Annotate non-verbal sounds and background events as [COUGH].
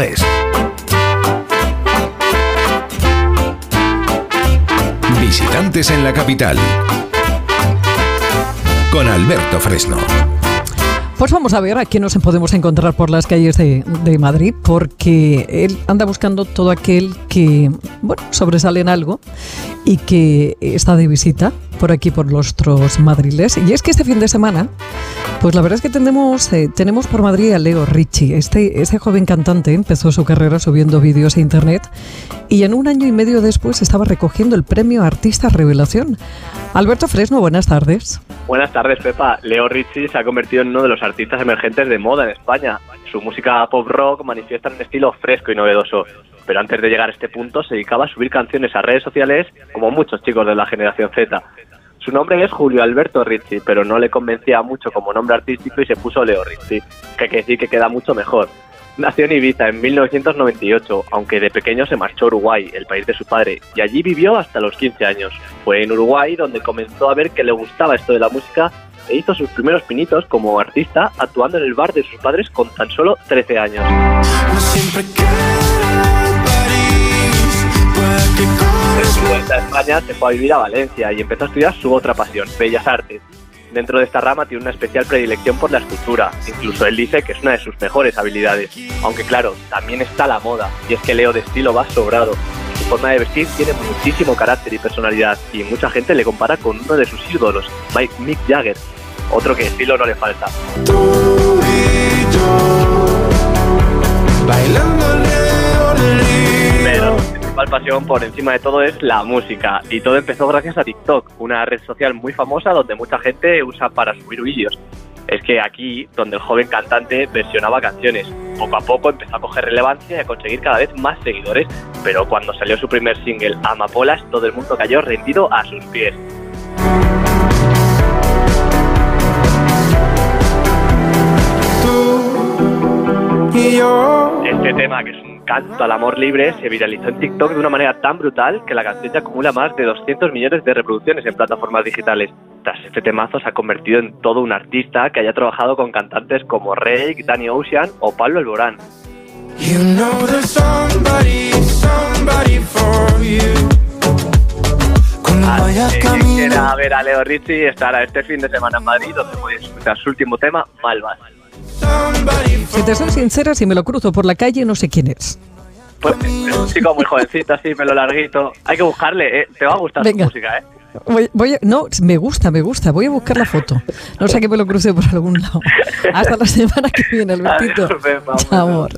es. Visitantes en la capital. Con Alberto Fresno. Pues vamos a ver a quién nos podemos encontrar por las calles de, de, Madrid, porque él anda buscando todo aquel que, bueno, sobresale en algo y que está de visita por aquí, por los otros madriles. Y es que este fin de semana, pues la verdad es que tenemos, eh, tenemos por Madrid a Leo Ricci. Este, este joven cantante empezó su carrera subiendo vídeos a internet y en un año y medio después estaba recogiendo el premio Artista Revelación. Alberto Fresno, buenas tardes. Buenas tardes, Pepa. Leo Ricci se ha convertido en uno de los artistas emergentes de moda en España. Su música pop rock manifiesta un estilo fresco y novedoso pero antes de llegar a este punto se dedicaba a subir canciones a redes sociales como muchos chicos de la generación Z. Su nombre es Julio Alberto Rizzi, pero no le convencía mucho como nombre artístico y se puso Leo Rizzi, que hay que decir que queda mucho mejor. Nació en Ibiza en 1998, aunque de pequeño se marchó a Uruguay, el país de su padre, y allí vivió hasta los 15 años. Fue en Uruguay donde comenzó a ver que le gustaba esto de la música e hizo sus primeros pinitos como artista actuando en el bar de sus padres con tan solo 13 años. Su vuelta a España se fue a vivir a Valencia y empezó a estudiar su otra pasión, Bellas Artes. Dentro de esta rama tiene una especial predilección por la escultura, incluso él dice que es una de sus mejores habilidades. Aunque claro, también está la moda, y es que Leo de estilo va sobrado. Su forma de vestir tiene muchísimo carácter y personalidad, y mucha gente le compara con uno de sus ídolos, Mike Mick Jagger, otro que estilo no le falta. Pasión por encima de todo es la música y todo empezó gracias a TikTok, una red social muy famosa donde mucha gente usa para subir vídeos. Es que aquí, donde el joven cantante versionaba canciones, poco a poco empezó a coger relevancia y a conseguir cada vez más seguidores, pero cuando salió su primer single, Amapolas, todo el mundo cayó rendido a sus pies. Tema, que es un canto al amor libre, se viralizó en TikTok de una manera tan brutal que la canción ya acumula más de 200 millones de reproducciones en plataformas digitales. Tras este temazo se ha convertido en todo un artista que haya trabajado con cantantes como Rake, Danny Ocean o Pablo Alborán. Así que ver a Leo Rizzi estará este fin de semana en Madrid, donde podéis escuchar su último tema, Malvas. Si te soy sincera, si me lo cruzo por la calle, no sé quién es. Pues es un chico muy jovencito, así, pelo larguito. Hay que buscarle, ¿eh? Te va a gustar Venga. su música, ¿eh? Voy, voy a- no, me gusta, me gusta. Voy a buscar la foto. No sé que me lo cruce por algún lado. Hasta la semana que viene, [LAUGHS] Albertito. Amor.